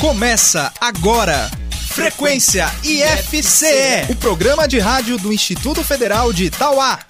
Começa agora. Frequência IFCE, o programa de rádio do Instituto Federal de Itauá.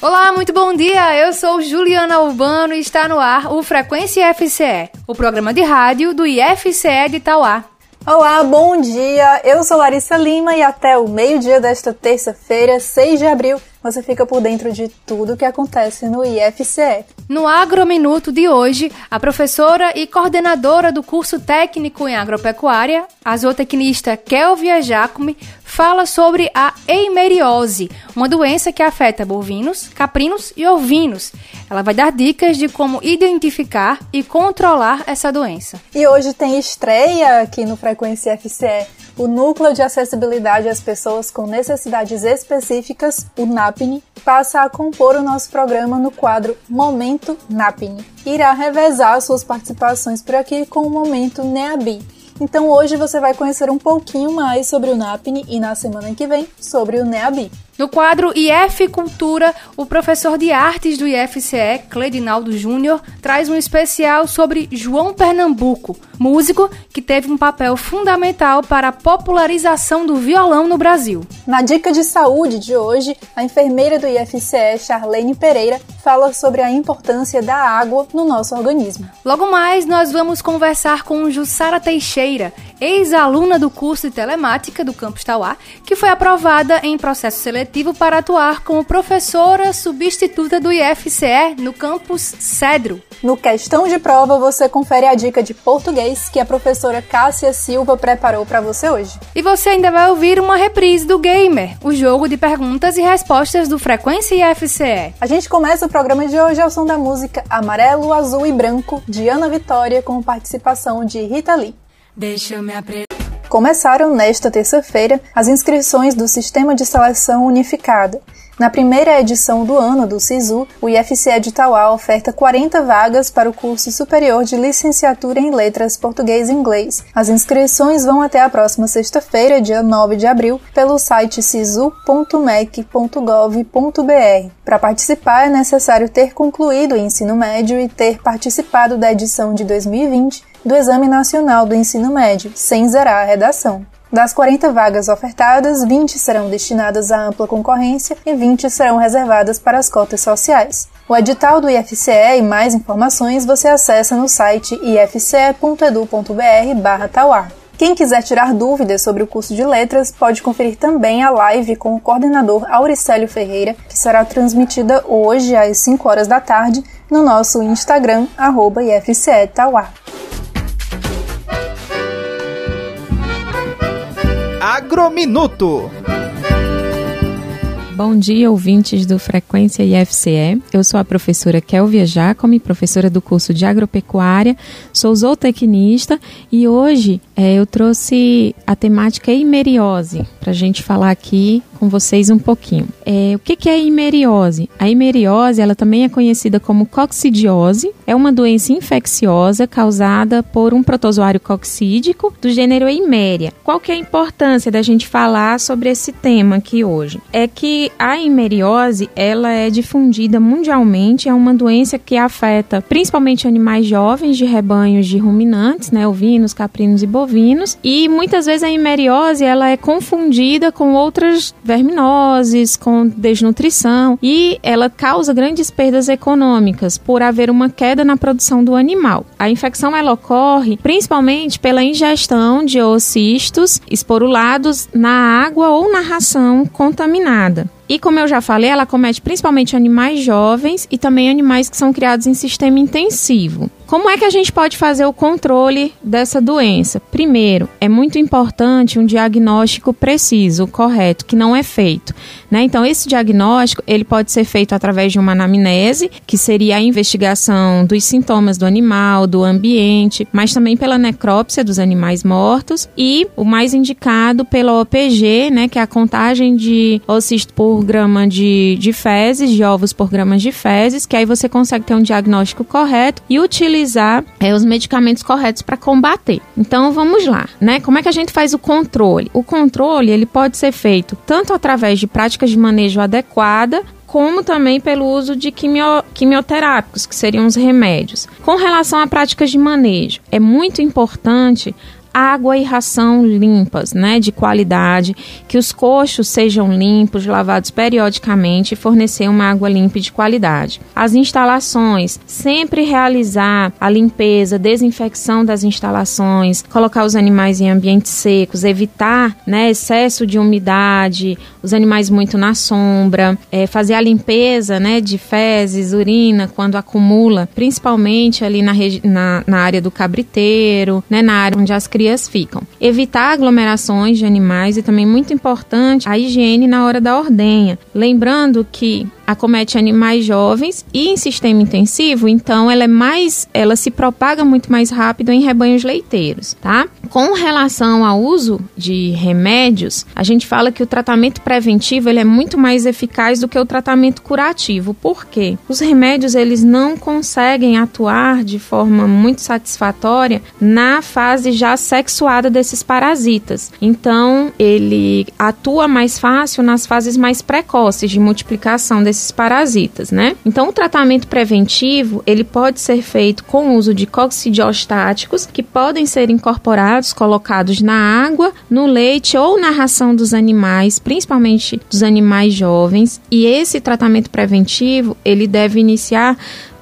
Olá, muito bom dia. Eu sou Juliana Urbano e está no ar o Frequência IFCE, o programa de rádio do IFCE de Itauá. Olá, bom dia. Eu sou Larissa Lima e até o meio-dia desta terça-feira, 6 de abril, você fica por dentro de tudo o que acontece no IFCE. No Agrominuto de hoje, a professora e coordenadora do curso técnico em agropecuária, a zootecnista Kelvia Jacome, fala sobre a eimeriose, uma doença que afeta bovinos, caprinos e ovinos. Ela vai dar dicas de como identificar e controlar essa doença. E hoje tem estreia aqui no Frequência FCE o Núcleo de Acessibilidade às Pessoas com Necessidades Específicas, o NAPNE, passa a compor o nosso programa no quadro Momento NAPNE. Irá revezar suas participações por aqui com o Momento NEABI. Então hoje você vai conhecer um pouquinho mais sobre o NAPNE e na semana que vem sobre o NEABI. No quadro IF Cultura, o professor de artes do IFCE, Cledinaldo Júnior, traz um especial sobre João Pernambuco, músico que teve um papel fundamental para a popularização do violão no Brasil. Na dica de saúde de hoje, a enfermeira do IFCE, Charlene Pereira, fala sobre a importância da água no nosso organismo. Logo mais, nós vamos conversar com Jussara Teixeira, ex-aluna do curso de telemática do Campus Tauá, que foi aprovada em processo seletivo seletivo para atuar como professora substituta do IFCE no campus Cedro. No Questão de Prova, você confere a dica de português que a professora Cássia Silva preparou para você hoje. E você ainda vai ouvir uma reprise do Gamer, o jogo de perguntas e respostas do Frequência IFCE. A gente começa o programa de hoje ao som da música Amarelo, Azul e Branco, de Ana Vitória, com participação de Rita Lee. Deixa eu me Começaram nesta terça-feira as inscrições do Sistema de Seleção Unificada. Na primeira edição do ano do SISU, o IFCE de Tauá oferta 40 vagas para o curso superior de licenciatura em letras português e inglês. As inscrições vão até a próxima sexta-feira, dia 9 de abril, pelo site sisu.mec.gov.br. Para participar é necessário ter concluído o ensino médio e ter participado da edição de 2020 do Exame Nacional do Ensino Médio, sem zerar a redação. Das 40 vagas ofertadas, 20 serão destinadas à ampla concorrência e 20 serão reservadas para as cotas sociais. O edital do IFCE e mais informações você acessa no site ifce.edu.br/tauá. Quem quiser tirar dúvidas sobre o curso de letras pode conferir também a live com o coordenador Auricélio Ferreira, que será transmitida hoje às 5 horas da tarde no nosso Instagram, arroba IFCE Tauá. Agrominuto. Bom dia, ouvintes do Frequência IFCE. Eu sou a professora Kelvia Jacome, professora do curso de Agropecuária, sou zootecnista e hoje é, eu trouxe a temática imeriose para a gente falar aqui com vocês um pouquinho. É, o que, que é a imeriose? A imeriose, ela também é conhecida como coccidiose, é uma doença infecciosa causada por um protozoário coccídico do gênero Eimeria. Qual que é a importância da gente falar sobre esse tema aqui hoje? É que a imeriose, ela é difundida mundialmente, é uma doença que afeta principalmente animais jovens de rebanhos de ruminantes, né, ovinos, caprinos e bovinos, e muitas vezes a imeriose, ela é confundida com outras verminoses, com desnutrição e ela causa grandes perdas econômicas por haver uma queda na produção do animal. A infecção ela ocorre principalmente pela ingestão de oocistos esporulados na água ou na ração contaminada. E como eu já falei, ela comete principalmente animais jovens e também animais que são criados em sistema intensivo. Como é que a gente pode fazer o controle dessa doença? Primeiro, é muito importante um diagnóstico preciso, correto, que não é feito. Né? Então, esse diagnóstico ele pode ser feito através de uma anamnese, que seria a investigação dos sintomas do animal, do ambiente, mas também pela necrópsia dos animais mortos e o mais indicado pela OPG, né, que é a contagem de oocisto por grama de, de fezes, de ovos por gramas de fezes, que aí você consegue ter um diagnóstico correto e utilizar utilizar é, os medicamentos corretos para combater. Então vamos lá, né? Como é que a gente faz o controle? O controle ele pode ser feito tanto através de práticas de manejo adequada como também pelo uso de quimio, quimioterápicos, que seriam os remédios. Com relação a práticas de manejo, é muito importante água e ração limpas, né, de qualidade, que os coxos sejam limpos, lavados periodicamente e fornecer uma água limpa e de qualidade. As instalações, sempre realizar a limpeza, desinfecção das instalações, colocar os animais em ambientes secos, evitar, né, excesso de umidade, os animais muito na sombra, é, fazer a limpeza, né, de fezes, urina quando acumula, principalmente ali na, na, na área do cabriteiro, né, na área onde as crias ficam. Evitar aglomerações de animais e também muito importante a higiene na hora da ordenha. Lembrando que acomete animais jovens e em sistema intensivo, então ela é mais, ela se propaga muito mais rápido em rebanhos leiteiros, tá? Com relação ao uso de remédios, a gente fala que o tratamento preventivo ele é muito mais eficaz do que o tratamento curativo. Por quê? Os remédios eles não conseguem atuar de forma muito satisfatória na fase já sexuada desses parasitas. Então, ele atua mais fácil nas fases mais precoces de multiplicação desses desses parasitas, né? Então, o tratamento preventivo, ele pode ser feito com o uso de coccidiostáticos, que podem ser incorporados, colocados na água, no leite ou na ração dos animais, principalmente dos animais jovens. E esse tratamento preventivo, ele deve iniciar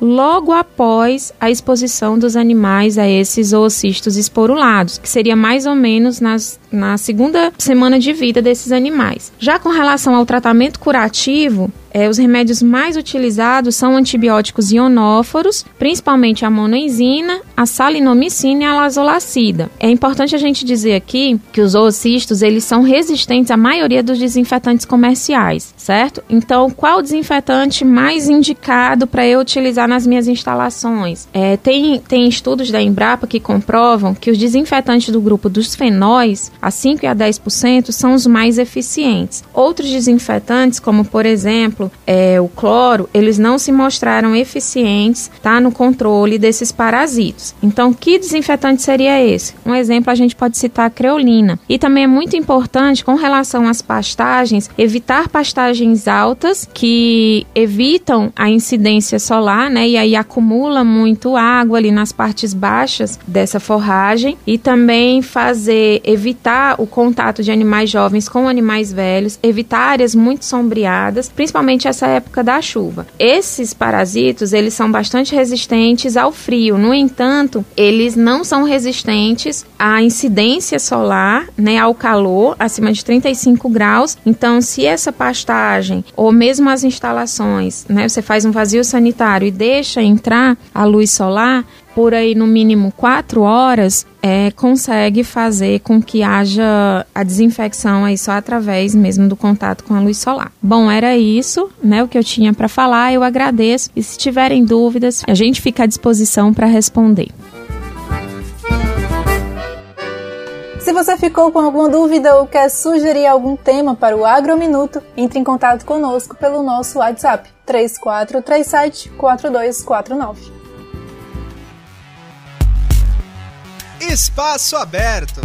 logo após a exposição dos animais a esses oocistos esporulados, que seria mais ou menos nas, na segunda semana de vida desses animais. Já com relação ao tratamento curativo, é, os remédios mais utilizados são antibióticos ionóforos, principalmente a monoenzina, a salinomicina e a lazolacida. É importante a gente dizer aqui que os oocistos eles são resistentes à maioria dos desinfetantes comerciais, certo? Então, qual desinfetante mais indicado para eu utilizar nas minhas instalações? É, tem, tem estudos da Embrapa que comprovam que os desinfetantes do grupo dos fenóis, a 5 e a 10%, são os mais eficientes. Outros desinfetantes, como por exemplo, é, o cloro, eles não se mostraram eficientes tá, no controle desses parasitos. Então, que desinfetante seria esse? Um exemplo, a gente pode citar a creolina. E também é muito importante, com relação às pastagens, evitar pastagens altas que evitam a incidência solar, né? E aí acumula muito água ali nas partes baixas dessa forragem. E também fazer, evitar o contato de animais jovens com animais velhos, evitar áreas muito sombreadas, principalmente essa época da chuva. Esses parasitos, eles são bastante resistentes ao frio. No entanto, eles não são resistentes à incidência solar, né, ao calor acima de 35 graus. Então, se essa pastagem ou mesmo as instalações, né, você faz um vazio sanitário e deixa entrar a luz solar, por aí no mínimo quatro horas, é, consegue fazer com que haja a desinfecção aí só através mesmo do contato com a luz solar. Bom, era isso, né, o que eu tinha para falar. Eu agradeço e se tiverem dúvidas, a gente fica à disposição para responder. Se você ficou com alguma dúvida ou quer sugerir algum tema para o Agrominuto, entre em contato conosco pelo nosso WhatsApp 3437 4249. Espaço Aberto.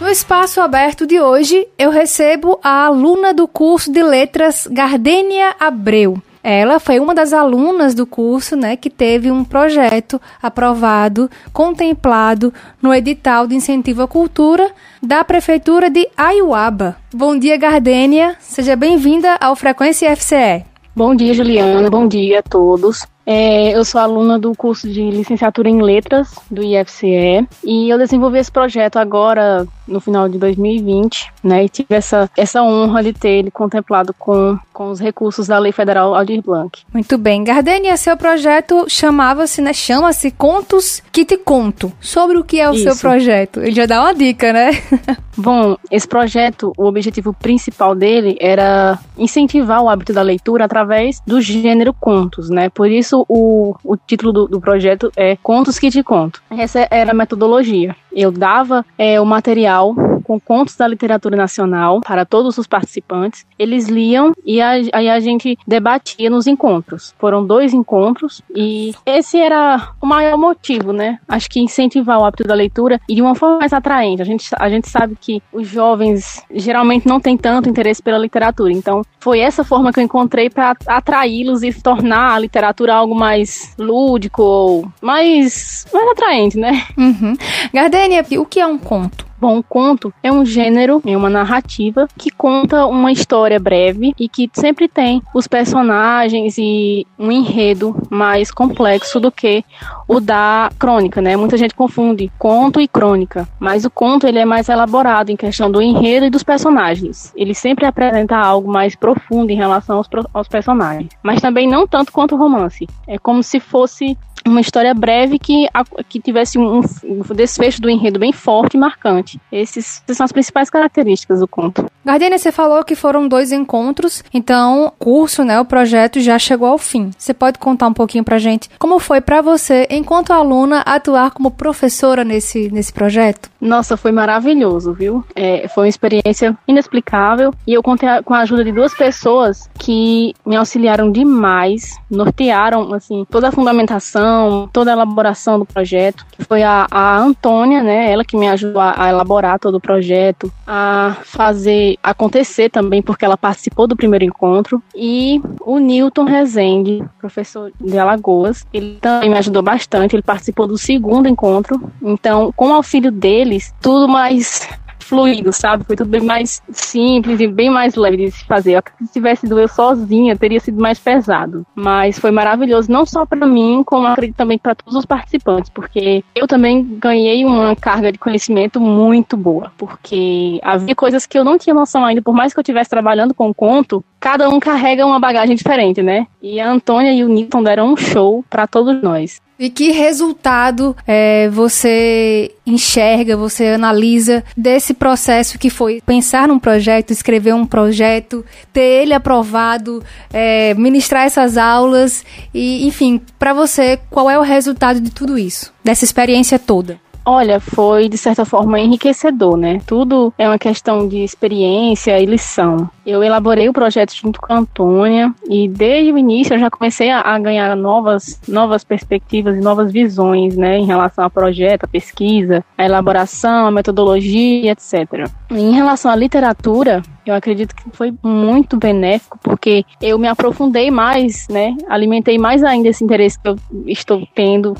No Espaço Aberto de hoje, eu recebo a aluna do curso de Letras Gardênia Abreu. Ela foi uma das alunas do curso, né, que teve um projeto aprovado, contemplado no edital de incentivo à cultura da prefeitura de Aiuaba. Bom dia, Gardênia. Seja bem-vinda ao Frequência FCE. Bom dia, Juliana. Bom dia a todos. É, eu sou aluna do curso de licenciatura em letras do IFCE e eu desenvolvi esse projeto agora no final de 2020, né? E tive essa, essa honra de ter ele contemplado com, com os recursos da Lei Federal Aldir Blanc. Muito bem. Gardenia, seu projeto chamava-se, né? Chama-se Contos que te conto. Sobre o que é o Isso. seu projeto? Ele já dá uma dica, né? Bom, esse projeto, o objetivo principal dele era incentivar o hábito da leitura através do gênero contos, né? Por isso o, o título do, do projeto é Contos que te conto. Essa era a metodologia. Eu dava é, o material com contos da literatura nacional para todos os participantes. Eles liam e aí a gente debatia nos encontros. Foram dois encontros e esse era o maior motivo, né? Acho que incentivar o hábito da leitura e de uma forma mais atraente. A gente, a gente sabe que os jovens geralmente não têm tanto interesse pela literatura, então foi essa forma que eu encontrei para atraí-los e tornar a literatura algo mais lúdico ou mais, mais atraente, né? Uhum. Gardênia, o que é um conto? Bom, um conto é um gênero, é uma narrativa que conta uma história breve e que sempre tem os personagens e um enredo mais complexo do que o da crônica, né? Muita gente confunde conto e crônica, mas o conto ele é mais elaborado em questão do enredo e dos personagens. Ele sempre apresenta algo mais profundo em relação aos, aos personagens, mas também não tanto quanto o romance. É como se fosse uma história breve que, que tivesse um, um, desfecho do enredo bem forte e marcante. Esses, essas são as principais características do conto. Gardenia, você falou que foram dois encontros, então o curso, né, o projeto já chegou ao fim. Você pode contar um pouquinho pra gente como foi para você, enquanto aluna, atuar como professora nesse, nesse projeto? Nossa, foi maravilhoso, viu? É, foi uma experiência inexplicável e eu contei com a ajuda de duas pessoas que me auxiliaram demais, nortearam, assim, toda a fundamentação toda a elaboração do projeto, foi a, a Antônia, né, ela que me ajudou a, a, elaborar todo o projeto, a fazer acontecer também, porque ela participou do primeiro encontro, e o Newton Rezende, professor de Alagoas, ele também me ajudou bastante, ele participou do segundo encontro, então, com o auxílio deles, tudo mais fluido, sabe? Foi tudo bem mais simples e bem mais leve de se fazer. Se tivesse ido eu sozinha, teria sido mais pesado. Mas foi maravilhoso, não só para mim, como acredito também para todos os participantes, porque eu também ganhei uma carga de conhecimento muito boa, porque havia coisas que eu não tinha noção ainda, por mais que eu estivesse trabalhando com conto, cada um carrega uma bagagem diferente, né? E a Antônia e o Newton deram um show para todos nós. E que resultado é, você enxerga, você analisa desse processo que foi pensar num projeto, escrever um projeto, ter ele aprovado, é, ministrar essas aulas e, enfim, para você, qual é o resultado de tudo isso, dessa experiência toda? Olha, foi de certa forma enriquecedor, né? Tudo é uma questão de experiência e lição. Eu elaborei o projeto junto com a Antônia e desde o início eu já comecei a, a ganhar novas, novas perspectivas e novas visões, né, em relação ao projeto, a pesquisa, a elaboração, a metodologia, etc. Em relação à literatura, eu acredito que foi muito benéfico, porque eu me aprofundei mais, né? Alimentei mais ainda esse interesse que eu estou tendo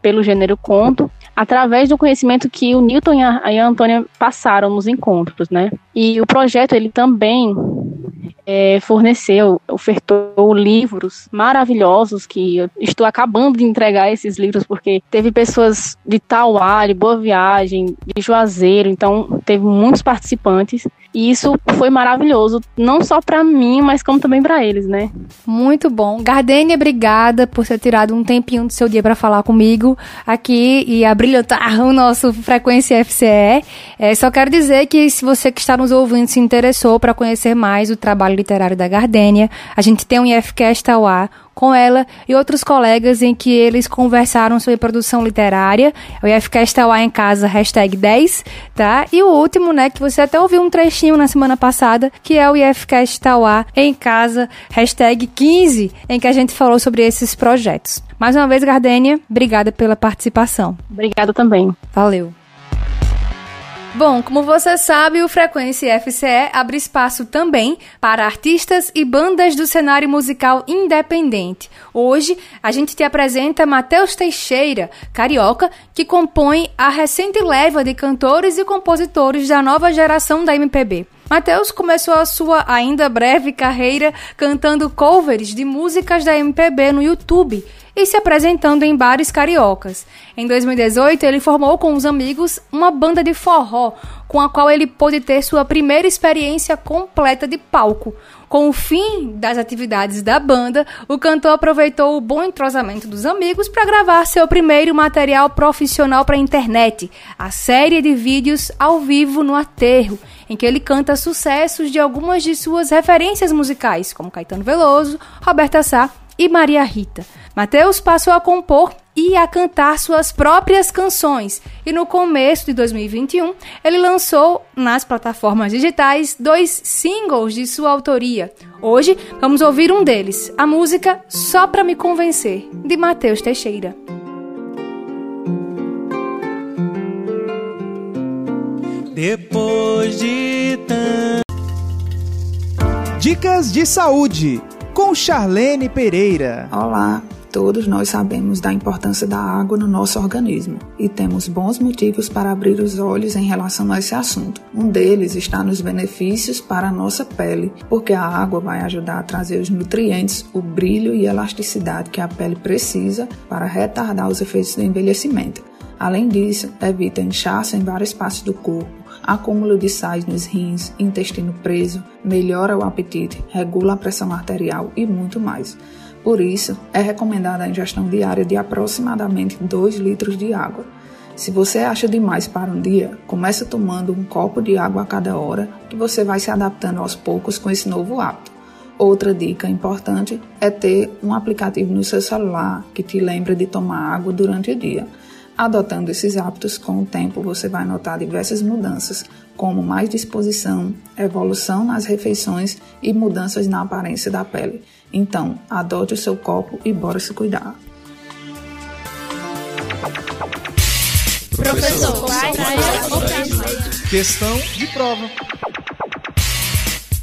pelo gênero conto, através do conhecimento que o Newton e a, a Antônia passaram nos encontros, né? E o projeto, ele também é, forneceu, ofertou livros maravilhosos que estou acabando de entregar esses livros porque teve pessoas de Tauá, de Boa Viagem, de Juazeiro, então teve muitos participantes e isso foi maravilhoso, não só para mim, mas como também para eles, né? Muito bom. Gardênia, obrigada por ter tirado um tempinho do seu dia para falar comigo aqui e abrilhantar o nosso Frequência FCE. É, só quero dizer que se você que está nos ouvindo se interessou para conhecer mais o trabalho literário da Gardênia, a gente tem um IFCast ao ar com ela e outros colegas em que eles conversaram sobre produção literária. O IFCast está lá em casa, hashtag 10, tá? E o último, né, que você até ouviu um trechinho na semana passada, que é o IFCast Tauá em casa, hashtag 15, em que a gente falou sobre esses projetos. Mais uma vez, Gardênia, obrigada pela participação. Obrigada também. Valeu. Bom, como você sabe, o Frequência FCE abre espaço também para artistas e bandas do cenário musical independente. Hoje, a gente te apresenta Matheus Teixeira, carioca, que compõe a recente leva de cantores e compositores da nova geração da MPB. Matheus começou a sua ainda breve carreira cantando covers de músicas da MPB no YouTube e se apresentando em bares cariocas. Em 2018, ele formou com os amigos uma banda de forró, com a qual ele pôde ter sua primeira experiência completa de palco. Com o fim das atividades da banda, o cantor aproveitou o bom entrosamento dos amigos para gravar seu primeiro material profissional para a internet, a série de vídeos ao vivo no aterro, em que ele canta sucessos de algumas de suas referências musicais, como Caetano Veloso, Roberta Sá e Maria Rita. Mateus passou a compor e a cantar suas próprias canções. E no começo de 2021, ele lançou nas plataformas digitais dois singles de sua autoria. Hoje vamos ouvir um deles, a música Só Pra Me Convencer, de Matheus Teixeira. Depois de tanto. Dicas de saúde com Charlene Pereira. Olá, Todos nós sabemos da importância da água no nosso organismo e temos bons motivos para abrir os olhos em relação a esse assunto. Um deles está nos benefícios para a nossa pele, porque a água vai ajudar a trazer os nutrientes, o brilho e elasticidade que a pele precisa para retardar os efeitos do envelhecimento. Além disso, evita inchaço em várias partes do corpo, acúmulo de sais nos rins, intestino preso, melhora o apetite, regula a pressão arterial e muito mais. Por isso, é recomendada a ingestão diária de aproximadamente 2 litros de água. Se você acha demais para um dia, comece tomando um copo de água a cada hora, que você vai se adaptando aos poucos com esse novo hábito. Outra dica importante é ter um aplicativo no seu celular que te lembre de tomar água durante o dia. Adotando esses hábitos, com o tempo você vai notar diversas mudanças, como mais disposição, evolução nas refeições e mudanças na aparência da pele. Então, adote o seu copo e bora se cuidar. Professor, questão de prova.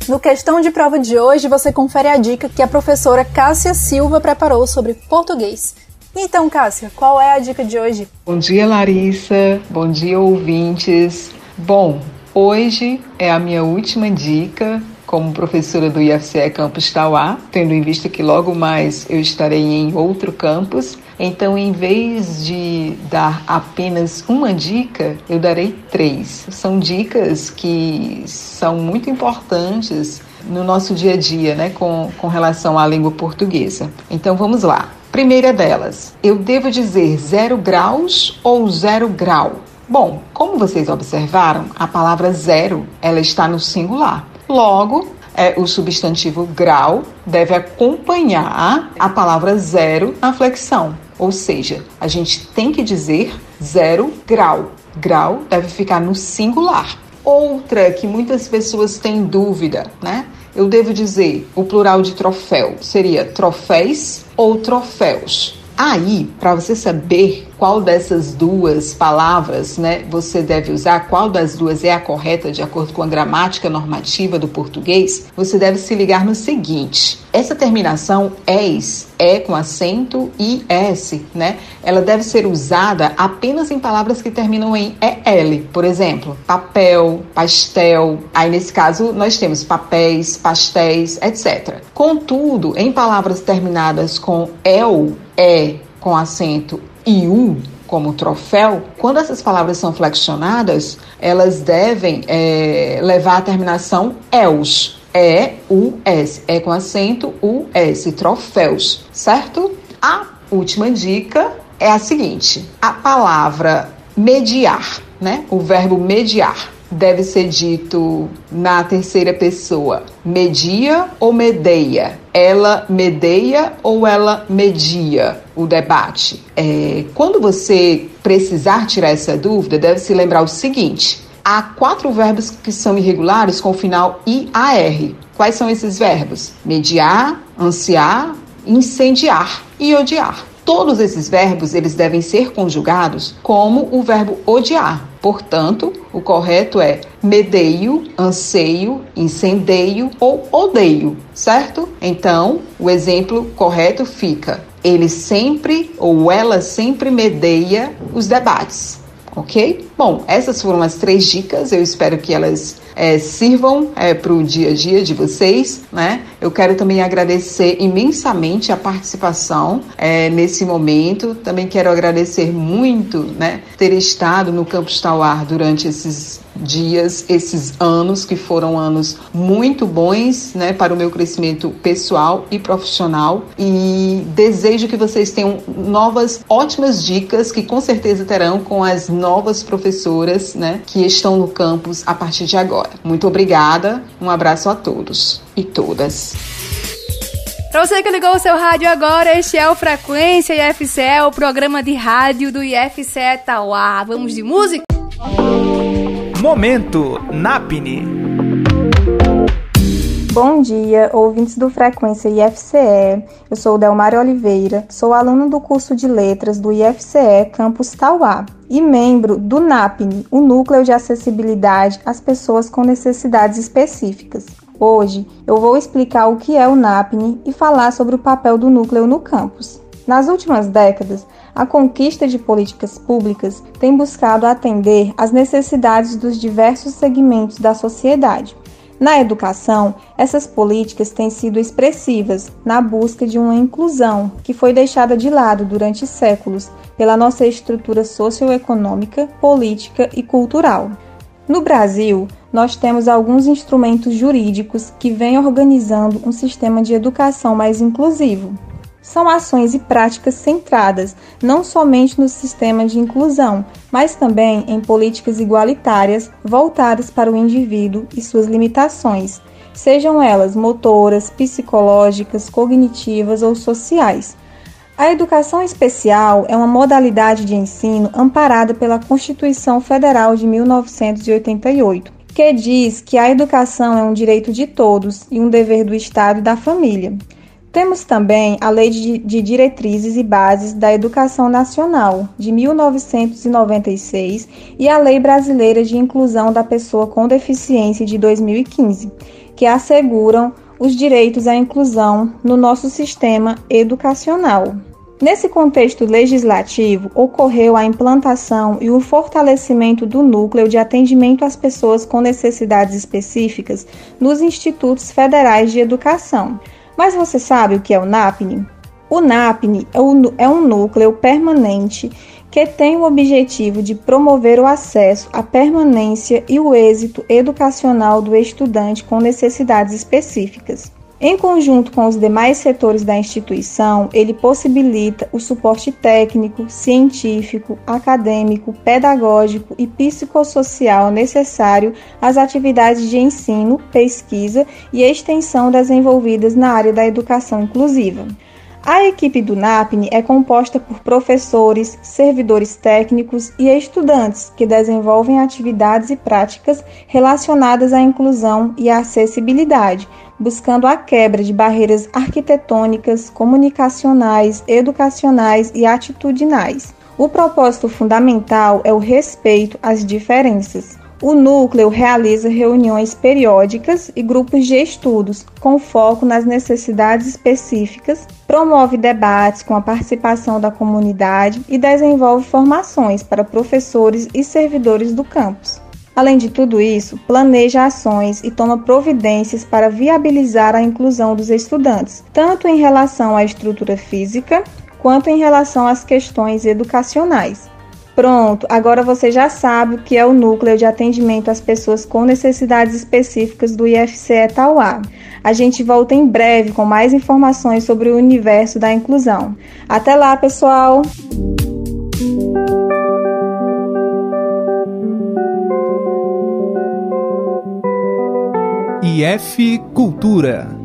No questão de prova de hoje, você confere a dica que a professora Cássia Silva preparou sobre português. Então, Cássia, qual é a dica de hoje? Bom dia, Larissa. Bom dia, ouvintes. Bom, hoje é a minha última dica como professora do IFCE Campus Tauá, tendo em vista que logo mais eu estarei em outro campus. Então, em vez de dar apenas uma dica, eu darei três. São dicas que são muito importantes no nosso dia a dia, né, com, com relação à língua portuguesa. Então, vamos lá. Primeira delas, eu devo dizer zero graus ou zero grau? Bom, como vocês observaram, a palavra zero ela está no singular. Logo, é, o substantivo grau deve acompanhar a palavra zero na flexão. Ou seja, a gente tem que dizer zero grau. Grau deve ficar no singular. Outra que muitas pessoas têm dúvida, né? Eu devo dizer o plural de troféu seria troféis ou troféus. Aí, para você saber qual dessas duas palavras, né, você deve usar, qual das duas é a correta de acordo com a gramática normativa do português, você deve se ligar no seguinte: essa terminação es, é com acento e s, né? Ela deve ser usada apenas em palavras que terminam em el. Por exemplo, papel, pastel. Aí nesse caso nós temos papéis, pastéis, etc. Contudo, em palavras terminadas com el é com acento e u como troféu, quando essas palavras são flexionadas, elas devem é, levar a terminação els. É, u, s. É com acento u, s. Troféus, certo? A última dica é a seguinte: a palavra mediar, né? O verbo mediar deve ser dito na terceira pessoa: media ou medeia? Ela medeia ou ela media o debate? É, quando você precisar tirar essa dúvida, deve se lembrar o seguinte: há quatro verbos que são irregulares com o final IAR. Quais são esses verbos? Mediar, ansiar, incendiar e odiar. Todos esses verbos eles devem ser conjugados como o verbo odiar. Portanto, o correto é medeio, anseio, incendeio ou odeio, certo? Então, o exemplo correto fica: ele sempre ou ela sempre medeia os debates ok? Bom, essas foram as três dicas. Eu espero que elas é, sirvam é, para o dia a dia de vocês, né? Eu quero também agradecer imensamente a participação é, nesse momento. Também quero agradecer muito, né, ter estado no Campus Tauar durante esses dias, esses anos que foram anos muito bons, né, para o meu crescimento pessoal e profissional. E desejo que vocês tenham novas ótimas dicas que com certeza terão com as novas professoras, né, que estão no campus a partir de agora. Muito obrigada. Um abraço a todos e todas. Pra você que ligou o seu rádio agora, este é o Frequência IFCE, o programa de rádio do IFCE Tauá. Vamos de música? Momento NAPNE Bom dia, ouvintes do Frequência IFCE. Eu sou Delmar Oliveira, sou aluno do curso de Letras do IFCE Campus Tauá e membro do NAPNE, o Núcleo de Acessibilidade às Pessoas com Necessidades Específicas. Hoje eu vou explicar o que é o NAPNE e falar sobre o papel do núcleo no campus. Nas últimas décadas, a conquista de políticas públicas tem buscado atender às necessidades dos diversos segmentos da sociedade na educação, essas políticas têm sido expressivas na busca de uma inclusão que foi deixada de lado durante séculos pela nossa estrutura socioeconômica, política e cultural. No Brasil, nós temos alguns instrumentos jurídicos que vêm organizando um sistema de educação mais inclusivo são ações e práticas centradas não somente no sistema de inclusão, mas também em políticas igualitárias voltadas para o indivíduo e suas limitações, sejam elas motoras, psicológicas, cognitivas ou sociais. A educação especial é uma modalidade de ensino amparada pela Constituição Federal de 1988, que diz que a educação é um direito de todos e um dever do Estado e da família. Temos também a Lei de, Diretrizes e Bases da Educação Nacional, de 1996, e a Lei Brasileira de Inclusão da Pessoa com Deficiência, de 2015, que asseguram os direitos à inclusão no nosso sistema educacional. Nesse contexto legislativo, ocorreu a implantação e o fortalecimento do núcleo de atendimento às pessoas com necessidades específicas nos institutos federais de educação mas você sabe o que é o NAPNE? O NAPNE é, é um núcleo permanente que tem o objetivo de promover o acesso, a permanência e o êxito educacional do estudante com necessidades específicas. Em conjunto com os demais setores da instituição, ele possibilita o suporte técnico, científico, acadêmico, pedagógico e psicossocial necessário às atividades de ensino, pesquisa e extensão desenvolvidas na área da educação inclusiva. A equipe do NAPNE é composta por professores, servidores técnicos e estudantes que desenvolvem atividades e práticas relacionadas à inclusão e à acessibilidade, buscando a quebra de barreiras arquitetônicas, comunicacionais, educacionais e atitudinais. O propósito fundamental é o respeito às diferenças. O núcleo realiza reuniões periódicas e grupos de estudos com foco nas necessidades específicas, promove debates com a participação da comunidade e desenvolve formações para professores e servidores do campus. Além de tudo isso, planeja ações e toma providências para viabilizar a inclusão dos estudantes, tanto em relação à estrutura física quanto em relação às questões educacionais. Pronto, agora você já sabe o que é o núcleo de atendimento às pessoas com necessidades específicas do IFCE Tauá. A gente volta em breve com mais informações sobre o universo da inclusão. Até lá, pessoal! IF Cultura.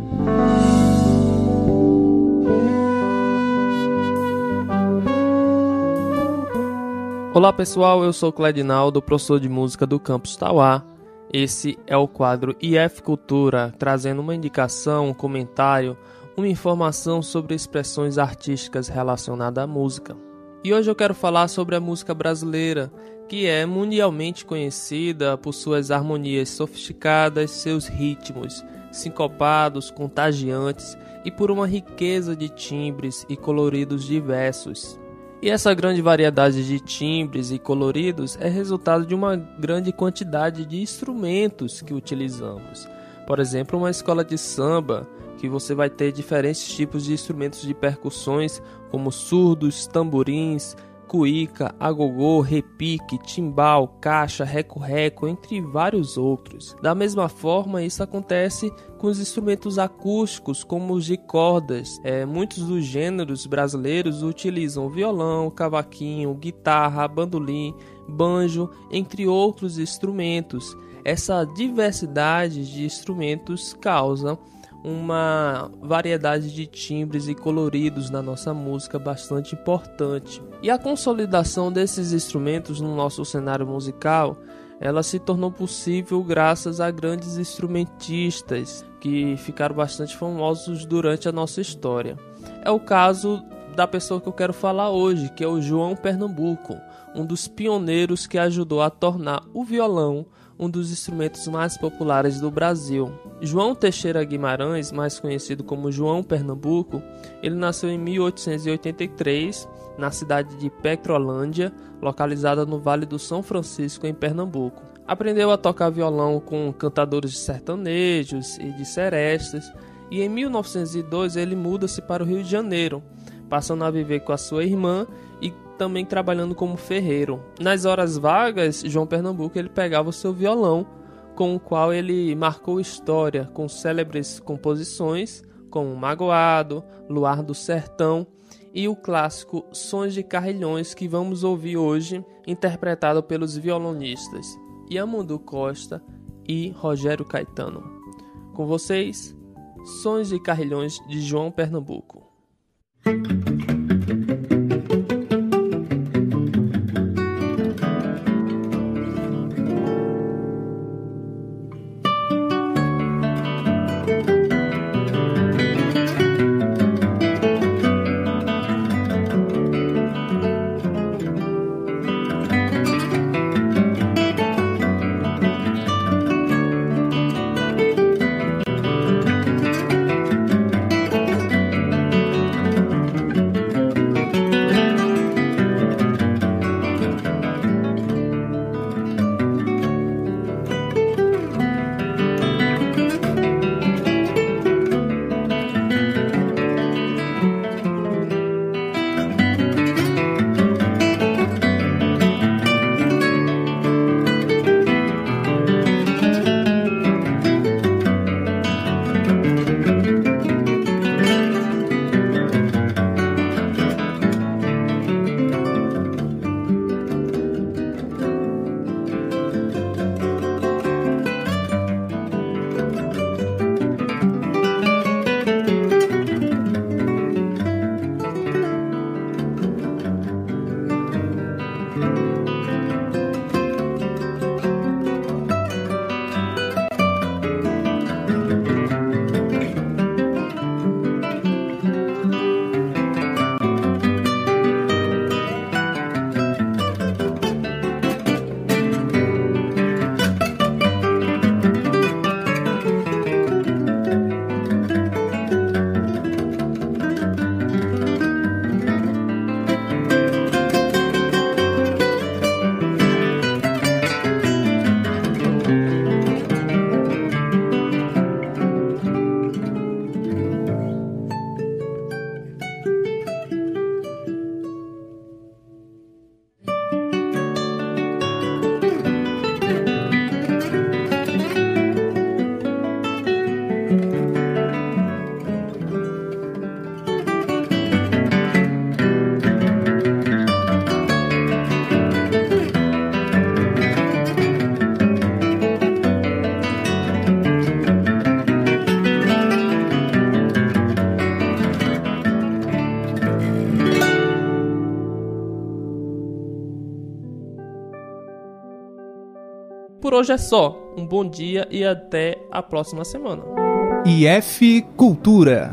Olá pessoal, eu sou Cledinaldo, professor de música do Campus Tauá. Esse é o quadro IF Cultura, trazendo uma indicação, um comentário, uma informação sobre expressões artísticas relacionadas à música. E hoje eu quero falar sobre a música brasileira, que é mundialmente conhecida por suas harmonias sofisticadas, seus ritmos sincopados, contagiantes e por uma riqueza de timbres e coloridos diversos. E essa grande variedade de timbres e coloridos é resultado de uma grande quantidade de instrumentos que utilizamos. Por exemplo, uma escola de samba que você vai ter diferentes tipos de instrumentos de percussões, como surdos, tamborins, cuíca, agogô, repique, timbal, caixa, reco-reco, entre vários outros. Da mesma forma, isso acontece com os instrumentos acústicos, como os de cordas. É, muitos dos gêneros brasileiros utilizam violão, cavaquinho, guitarra, bandolim, banjo, entre outros instrumentos. Essa diversidade de instrumentos causa uma variedade de timbres e coloridos na nossa música bastante importante. E a consolidação desses instrumentos no nosso cenário musical, ela se tornou possível graças a grandes instrumentistas que ficaram bastante famosos durante a nossa história. É o caso da pessoa que eu quero falar hoje, que é o João Pernambuco, um dos pioneiros que ajudou a tornar o violão um dos instrumentos mais populares do Brasil. João Teixeira Guimarães, mais conhecido como João Pernambuco, ele nasceu em 1883 na cidade de Petrolândia, localizada no Vale do São Francisco, em Pernambuco. Aprendeu a tocar violão com cantadores de sertanejos e de serestas, e em 1902 ele muda-se para o Rio de Janeiro, passando a viver com a sua irmã e também trabalhando como ferreiro. Nas horas vagas, João Pernambuco ele pegava o seu violão, com o qual ele marcou história com célebres composições como Magoado, Luar do Sertão e o clássico Sons de Carrilhões que vamos ouvir hoje, interpretado pelos violonistas Yamandu Costa e Rogério Caetano. Com vocês, Sons de Carrilhões de João Pernambuco. Thank you. Por hoje é só. Um bom dia e até a próxima semana. IF Cultura.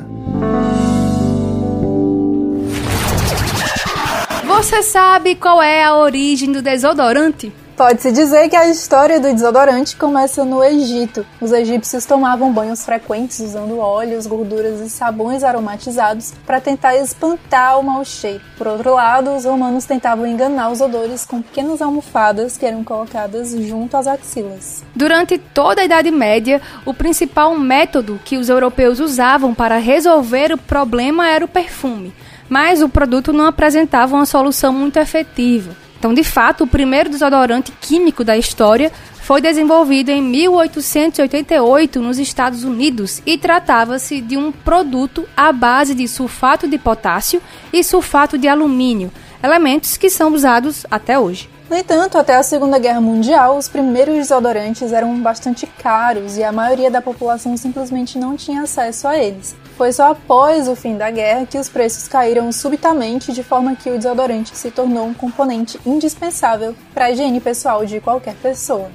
Você sabe qual é a origem do desodorante? Pode-se dizer que a história do desodorante começa no Egito. Os egípcios tomavam banhos frequentes usando óleos, gorduras e sabões aromatizados para tentar espantar o mau cheiro. Por outro lado, os romanos tentavam enganar os odores com pequenas almofadas que eram colocadas junto às axilas. Durante toda a Idade Média, o principal método que os europeus usavam para resolver o problema era o perfume, mas o produto não apresentava uma solução muito efetiva. Então, de fato, o primeiro desodorante químico da história foi desenvolvido em 1888 nos Estados Unidos e tratava-se de um produto à base de sulfato de potássio e sulfato de alumínio, elementos que são usados até hoje. No entanto, até a Segunda Guerra Mundial, os primeiros desodorantes eram bastante caros e a maioria da população simplesmente não tinha acesso a eles. Foi só após o fim da guerra que os preços caíram subitamente, de forma que o desodorante se tornou um componente indispensável para a higiene pessoal de qualquer pessoa.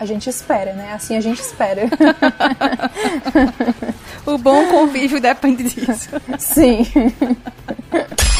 A gente espera, né? Assim a gente espera. o bom convívio depende disso. Sim.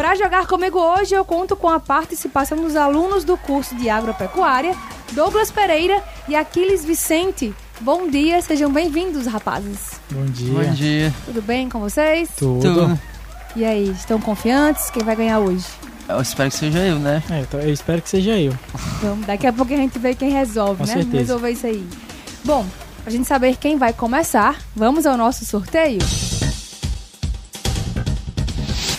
Para jogar comigo hoje, eu conto com a participação dos alunos do curso de agropecuária, Douglas Pereira e Aquiles Vicente. Bom dia, sejam bem-vindos, rapazes. Bom dia. Bom dia. Tudo bem com vocês? Tudo. Tudo. E aí, estão confiantes? Quem vai ganhar hoje? Eu espero que seja eu, né? É, eu espero que seja eu. Então, daqui a pouco a gente vê quem resolve, com né? Certeza. Resolver isso aí. Bom, pra gente saber quem vai começar, vamos ao nosso sorteio?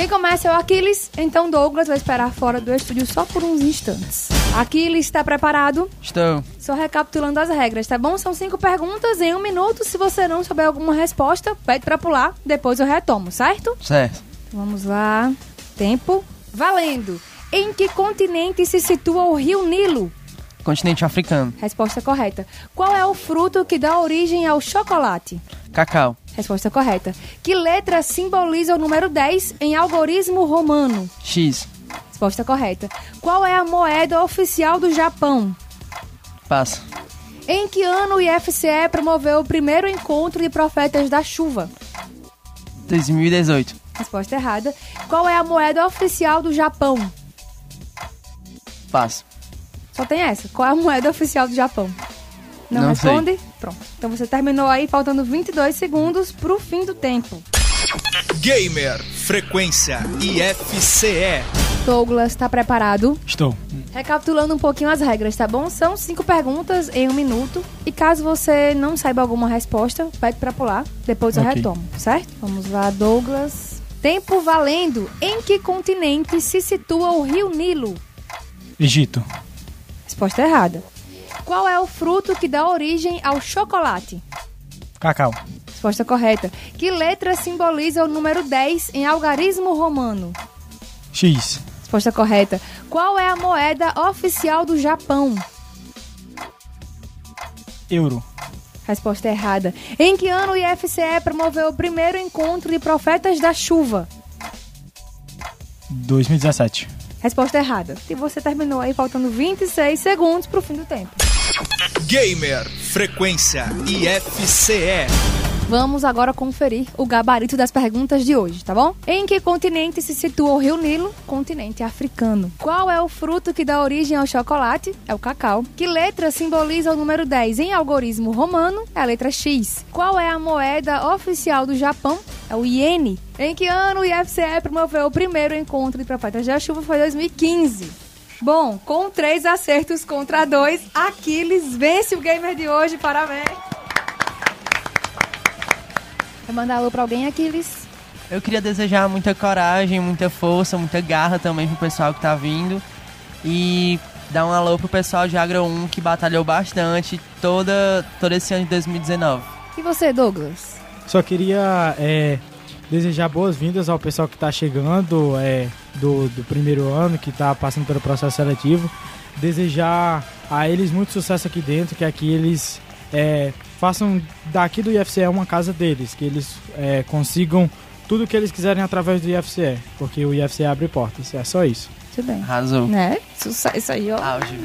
Quem começa é o Aquiles, então Douglas vai esperar fora do estúdio só por uns instantes. Aquiles, está preparado? Estou. Só recapitulando as regras, tá bom? São cinco perguntas em um minuto. Se você não souber alguma resposta, pede para pular, depois eu retomo, certo? Certo. Vamos lá. Tempo. Valendo. Em que continente se situa o rio Nilo? Continente africano. Resposta correta. Qual é o fruto que dá origem ao chocolate? Cacau. Resposta correta. Que letra simboliza o número 10 em algoritmo romano? X. Resposta correta. Qual é a moeda oficial do Japão? Passa. Em que ano o IFCE promoveu o primeiro encontro de profetas da chuva? 2018. Resposta errada. Qual é a moeda oficial do Japão? Passa. Só tem essa. Qual é a moeda oficial do Japão? Não, Não responde? Sei. Pronto. Então você terminou aí faltando 22 segundos pro fim do tempo. Gamer Frequência IFCE. Douglas, tá preparado? Estou. Recapitulando um pouquinho as regras, tá bom? São cinco perguntas em um minuto. E caso você não saiba alguma resposta, pede pra pular. Depois eu okay. retomo, certo? Vamos lá, Douglas. Tempo valendo. Em que continente se situa o Rio Nilo? Egito. Resposta errada. Qual é o fruto que dá origem ao chocolate? Cacau. Resposta correta. Que letra simboliza o número 10 em algarismo romano? X. Resposta correta. Qual é a moeda oficial do Japão? Euro. Resposta errada. Em que ano o IFCE promoveu o primeiro encontro de profetas da chuva? 2017. Resposta errada. E você terminou aí faltando 26 segundos pro fim do tempo. Gamer Frequência IFCE. Vamos agora conferir o gabarito das perguntas de hoje, tá bom? Em que continente se situa o Rio Nilo? Continente africano. Qual é o fruto que dá origem ao chocolate? É o cacau. Que letra simboliza o número 10 em algoritmo romano? É a letra X. Qual é a moeda oficial do Japão? É o iene. Em que ano o IFCE promoveu o primeiro encontro de profetas da chuva? Foi 2015. Bom, com três acertos contra dois, Aquiles vence o gamer de hoje. Parabéns. Vai mandar alô pra alguém, Aquiles? Eu queria desejar muita coragem, muita força, muita garra também pro pessoal que tá vindo. E dar um alô pro pessoal de Agro 1 que batalhou bastante toda, todo esse ano de 2019. E você, Douglas? Só queria é, desejar boas-vindas ao pessoal que está chegando é, do, do primeiro ano, que está passando pelo processo seletivo. Desejar a eles muito sucesso aqui dentro, que aqui eles é, façam daqui do IFCE uma casa deles, que eles é, consigam tudo o que eles quiserem através do IFCE, porque o IFCE abre portas, é só isso. Tudo bem. Arrasou. Né? Sucesso aí, ó. Auge,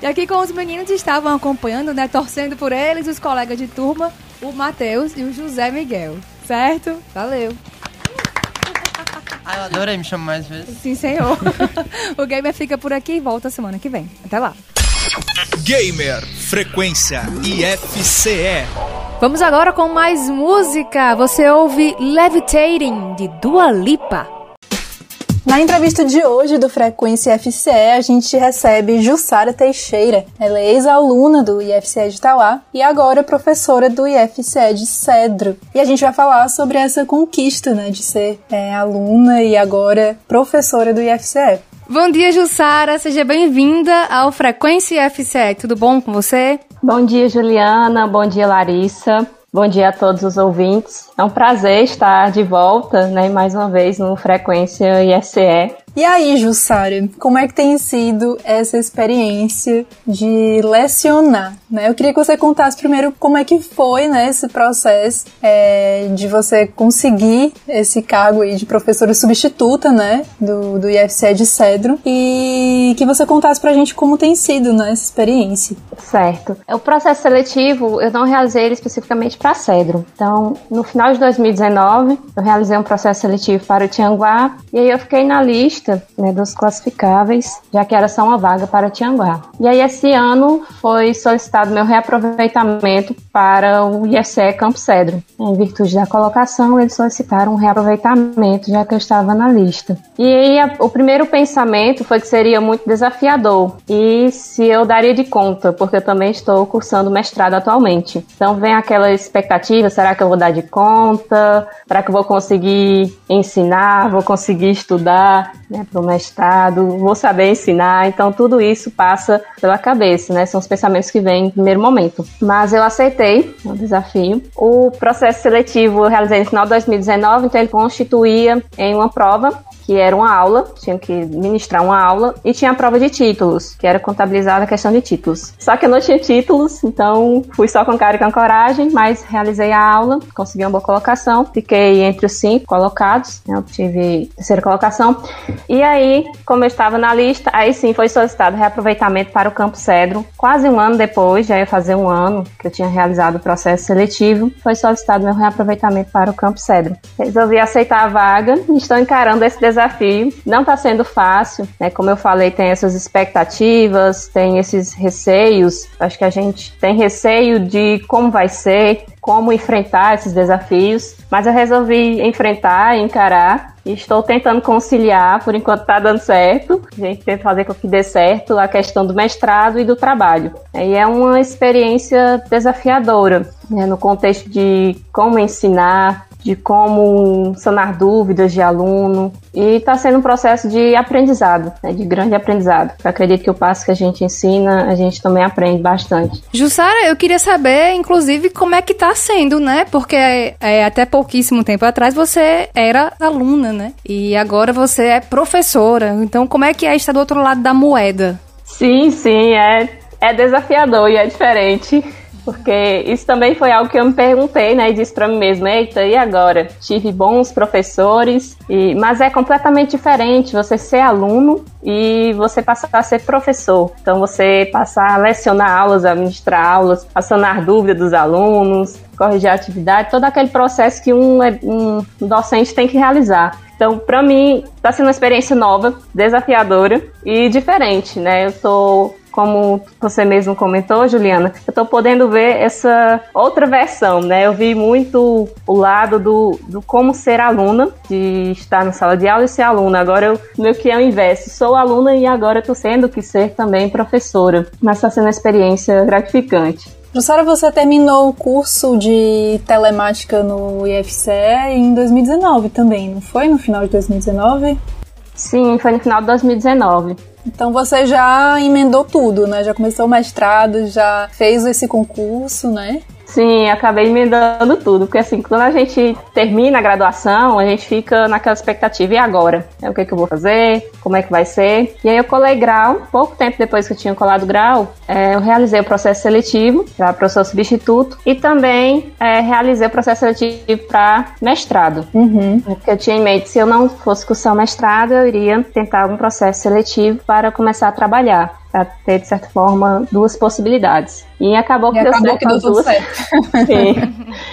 E aqui com os meninos estavam acompanhando, né? Torcendo por eles, os colegas de turma, o Matheus e o José Miguel. Certo? Valeu. Ah, eu adorei, me chama mais vezes. Sim, senhor. o Gamer fica por aqui e volta semana que vem. Até lá. Gamer Frequência IFCE. Vamos agora com mais música. Você ouve Levitating de Dua Lipa. Na entrevista de hoje do Frequência FCE, a gente recebe Jussara Teixeira. Ela é ex-aluna do IFCE de Tauá e agora professora do IFCE de Cedro. E a gente vai falar sobre essa conquista, né, de ser é, aluna e agora professora do IFCE. Bom dia, Jussara. Seja bem-vinda ao Frequência FCE. Tudo bom com você? Bom dia, Juliana. Bom dia, Larissa. Bom dia a todos os ouvintes. É um prazer estar de volta, né, mais uma vez no Frequência ISE. E aí, Jussara, como é que tem sido essa experiência de lecionar? Né? Eu queria que você contasse primeiro como é que foi né, esse processo é, de você conseguir esse cargo aí de professora substituta né, do, do IFCE de Cedro e que você contasse pra gente como tem sido né, essa experiência. Certo. O processo seletivo, eu não realizei ele especificamente para Cedro. Então, no final de 2019, eu realizei um processo seletivo para o Tianguá e aí eu fiquei na lista lista né, dos classificáveis, já que era só uma vaga para Tianguá. E aí esse ano foi solicitado meu reaproveitamento para o IFCE Campo Cedro. Em virtude da colocação, eles solicitaram um reaproveitamento, já que eu estava na lista. E aí a, o primeiro pensamento foi que seria muito desafiador e se eu daria de conta, porque eu também estou cursando mestrado atualmente. Então vem aquela expectativa, será que eu vou dar de conta? Será que eu vou conseguir ensinar? Vou conseguir estudar? Né, para o mestrado, vou saber ensinar, então tudo isso passa pela cabeça, né? São os pensamentos que vêm em primeiro momento. Mas eu aceitei o desafio. O processo seletivo eu realizei no final de 2019, então ele constituía em uma prova que era uma aula, tinha que ministrar uma aula, e tinha a prova de títulos, que era contabilizar a questão de títulos. Só que eu não tinha títulos, então fui só com cara e com coragem, mas realizei a aula, consegui uma boa colocação, fiquei entre os cinco colocados, né, obtive terceira colocação. E aí, como eu estava na lista, aí sim foi solicitado reaproveitamento para o Campo Cedro. Quase um ano depois, já ia fazer um ano que eu tinha realizado o processo seletivo, foi solicitado meu reaproveitamento para o Campo Cedro. Resolvi aceitar a vaga estou encarando esse desafio. Não está sendo fácil, né? Como eu falei, tem essas expectativas, tem esses receios. Acho que a gente tem receio de como vai ser, como enfrentar esses desafios, mas eu resolvi enfrentar e encarar estou tentando conciliar, por enquanto está dando certo. A gente tenta fazer com que dê certo a questão do mestrado e do trabalho. E é uma experiência desafiadora, né, no contexto de como ensinar, de como sanar dúvidas de aluno. E está sendo um processo de aprendizado, né, de grande aprendizado. Eu acredito que o passo que a gente ensina, a gente também aprende bastante. Jussara, eu queria saber, inclusive, como é que está sendo, né? Porque é, até pouquíssimo tempo atrás você era aluna, né? E agora você é professora. Então, como é que é estar do outro lado da moeda? Sim, sim, é, é desafiador e é diferente. Porque isso também foi algo que eu me perguntei, né? E disse para mim mesma, eita, e agora? Tive bons professores, e... mas é completamente diferente você ser aluno e você passar a ser professor. Então você passar a lecionar aulas, a ministrar aulas, a sanar dúvidas dos alunos, corrigir a atividade, todo aquele processo que um, um docente tem que realizar. Então, para mim, está sendo uma experiência nova, desafiadora e diferente, né? Eu estou como você mesmo comentou, Juliana, eu estou podendo ver essa outra versão, né? Eu vi muito o lado do, do como ser aluna, de estar na sala de aula e ser aluna. Agora eu meio que é o inverso, sou aluna e agora estou sendo que ser também professora. Mas está sendo uma experiência gratificante. Jussara, você terminou o curso de telemática no IFCE em 2019 também, não foi? No final de 2019? Sim, foi no final de 2019. Então você já emendou tudo, né? Já começou o mestrado, já fez esse concurso, né? Sim, acabei emendando tudo, porque assim, quando a gente termina a graduação, a gente fica naquela expectativa, e agora? É, o que, é que eu vou fazer? Como é que vai ser? E aí eu colei grau, pouco tempo depois que eu tinha colado grau, é, eu realizei o processo seletivo para professor substituto e também é, realizei o processo seletivo para mestrado. Uhum. Porque eu tinha em mente, se eu não fosse cursar o mestrado, eu iria tentar algum processo seletivo para começar a trabalhar para ter, de certa forma, duas possibilidades. E acabou que e deu acabou certo. Que deu tudo duas. certo. Sim.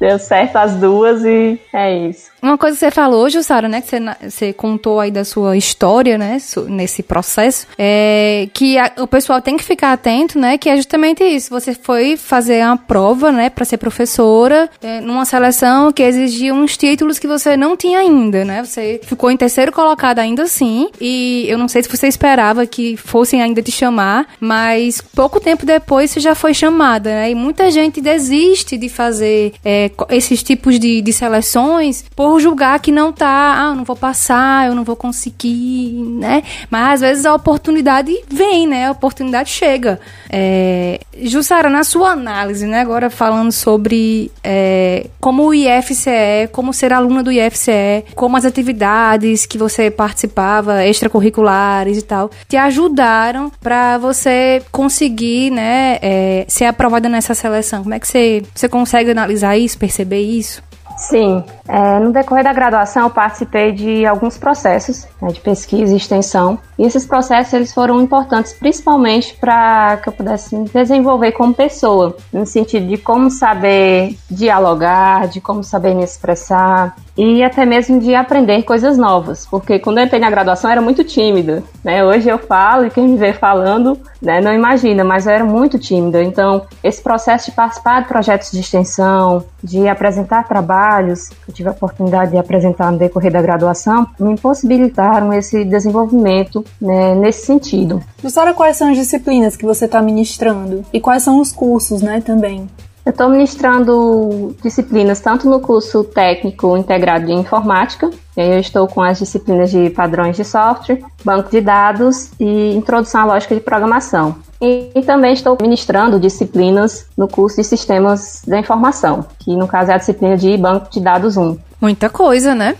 deu certo as duas e é isso. Uma coisa que você falou, Jussara, né, que você, você contou aí da sua história, né, nesse processo, é que a, o pessoal tem que ficar atento, né, que é justamente isso. Você foi fazer uma prova, né, para ser professora, é, numa seleção que exigia uns títulos que você não tinha ainda, né? Você ficou em terceiro colocado ainda assim, e eu não sei se você esperava que fossem ainda te chamar, mas pouco tempo depois você já foi chamada, né? E muita gente desiste de fazer é, esses tipos de, de seleções por julgar que não tá, ah, eu não vou passar, eu não vou conseguir, né? Mas às vezes a oportunidade vem, né? A oportunidade chega. É... Jussara, na sua análise, né? Agora falando sobre é, como o IFCE, como ser aluna do IFCE, como as atividades que você participava, extracurriculares e tal, te ajudaram para você conseguir, né, é, ser aprovada nessa seleção. Como é que você, você consegue analisar isso, perceber isso? Sim, é, no decorrer da graduação eu participei de alguns processos né, de pesquisa e extensão e esses processos eles foram importantes principalmente para que eu pudesse me desenvolver como pessoa, no sentido de como saber dialogar, de como saber me expressar e até mesmo de aprender coisas novas, porque quando eu entrei na graduação eu era muito tímida, né? Hoje eu falo e quem me vê falando né, não imagina, mas eu era muito tímida. Então, esse processo de participar de projetos de extensão, de apresentar trabalhos, que eu tive a oportunidade de apresentar no decorrer da graduação, me impossibilitaram esse desenvolvimento né, nesse sentido. Jussara, quais são as disciplinas que você está ministrando? E quais são os cursos né, também? Eu estou ministrando disciplinas tanto no curso técnico integrado de informática, eu estou com as disciplinas de padrões de software, banco de dados e introdução à lógica de programação. E, e, também estou ministrando disciplinas no curso de Sistemas da Informação, que no caso é a disciplina de Banco de Dados 1. Muita coisa, né?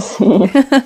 Sim.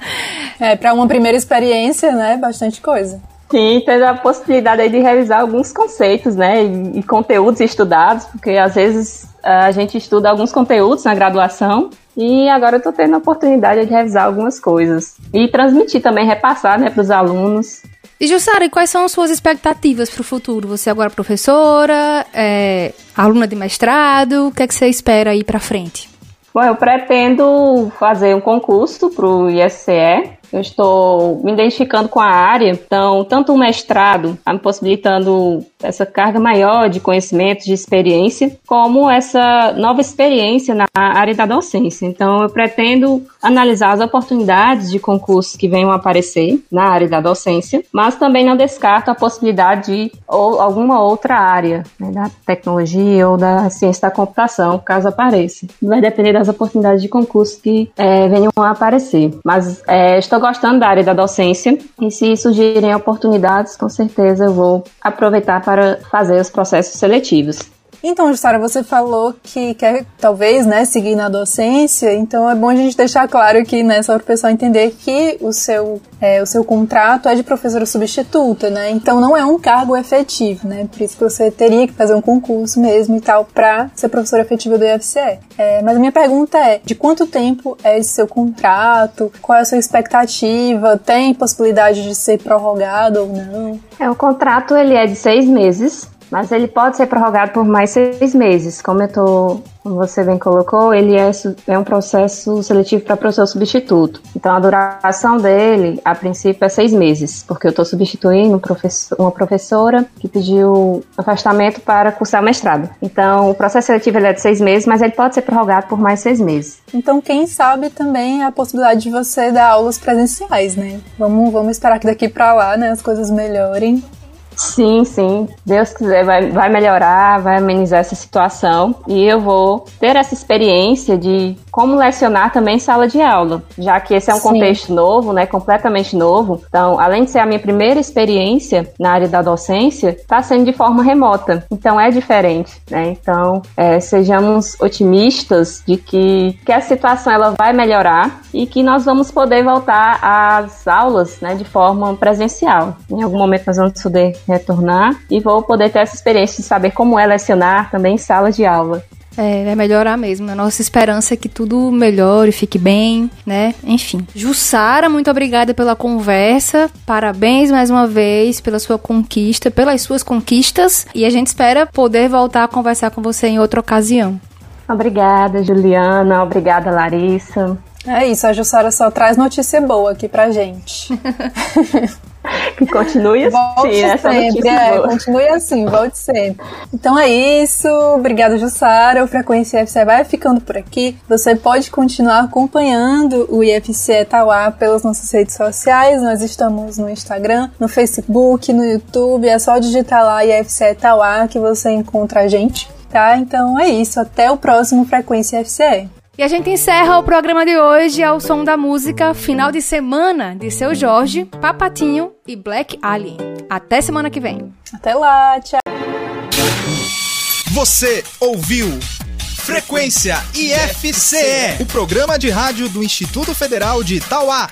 é, para uma primeira experiência, né? Bastante coisa. Sim, tendo a possibilidade aí de revisar alguns conceitos, né, e, e, conteúdos estudados, porque às vezes a gente estuda alguns conteúdos na graduação e agora eu estou tendo a oportunidade de revisar algumas coisas e transmitir também, repassar, né, para os alunos. E Jussara, quais são as suas expectativas para o futuro? Você agora é professora, é, aluna de mestrado, o que é que você espera aí para frente? Bom, eu pretendo fazer um concurso para o ISCE eu estou me identificando com a área, então, tanto o mestrado está me possibilitando essa carga maior de conhecimentos, de experiência, como essa nova experiência na área da docência. Então, eu pretendo analisar as oportunidades de concursos que venham a aparecer na área da docência, mas também não descarto a possibilidade de ou, alguma outra área, né, da tecnologia ou da ciência da computação, caso apareça. Vai depender das oportunidades de concurso que é, venham a aparecer. Mas é, estou gostando da área da docência e se surgirem oportunidades, com certeza eu vou aproveitar para fazer os processos seletivos. Então, Jussara, você falou que quer talvez, né, seguir na docência, então é bom a gente deixar claro aqui, né, só para o pessoal entender que o seu, é, o seu contrato é de professora substituta, né, então não é um cargo efetivo, né, por isso que você teria que fazer um concurso mesmo e tal para ser professora efetiva do IFCE. É, mas a minha pergunta é, de quanto tempo é esse seu contrato? Qual é a sua expectativa? Tem possibilidade de ser prorrogado ou não? É, o contrato ele é de seis meses, mas ele pode ser prorrogado por mais seis meses. Como eu tô, como você bem colocou, ele é, é um processo seletivo para professor substituto. Então a duração dele, a princípio, é seis meses, porque eu estou substituindo uma professora que pediu afastamento para cursar o mestrado. Então o processo seletivo é de seis meses, mas ele pode ser prorrogado por mais seis meses. Então quem sabe também a possibilidade de você dar aulas presenciais, né? Vamos, vamos esperar que daqui para lá, né, as coisas melhorem Sim, sim. Deus quiser, vai, vai melhorar, vai amenizar essa situação. E eu vou ter essa experiência de como lecionar também em sala de aula, já que esse é um sim. contexto novo, né, completamente novo. Então, além de ser a minha primeira experiência na área da docência, está sendo de forma remota. Então, é diferente, né? Então, é, sejamos otimistas de que, que a situação ela vai melhorar e que nós vamos poder voltar às aulas, né, de forma presencial. Em algum momento nós vamos poder retornar e vou poder ter essa experiência de saber como é lecionar também em sala de aula. É, vai melhorar mesmo. A nossa esperança é que tudo melhore, fique bem, né? Enfim. Jussara, muito obrigada pela conversa. Parabéns mais uma vez pela sua conquista, pelas suas conquistas. E a gente espera poder voltar a conversar com você em outra ocasião. Obrigada, Juliana. Obrigada, Larissa. É isso, a Jussara só traz notícia boa aqui pra gente. que continue assim, volte né? sempre, é, continue assim, volte sempre. Então é isso, obrigada Jussara, o Frequência IFCE vai ficando por aqui. Você pode continuar acompanhando o IFCE Etauá pelas nossas redes sociais, nós estamos no Instagram, no Facebook, no YouTube, é só digitar lá IFCE Etauá que você encontra a gente. Tá? Então é isso, até o próximo Frequência FCE. E a gente encerra o programa de hoje ao som da música Final de Semana de Seu Jorge, Papatinho e Black Alien. Até semana que vem. Até lá, tchau. Você ouviu Frequência IFCE, o programa de rádio do Instituto Federal de Itauá.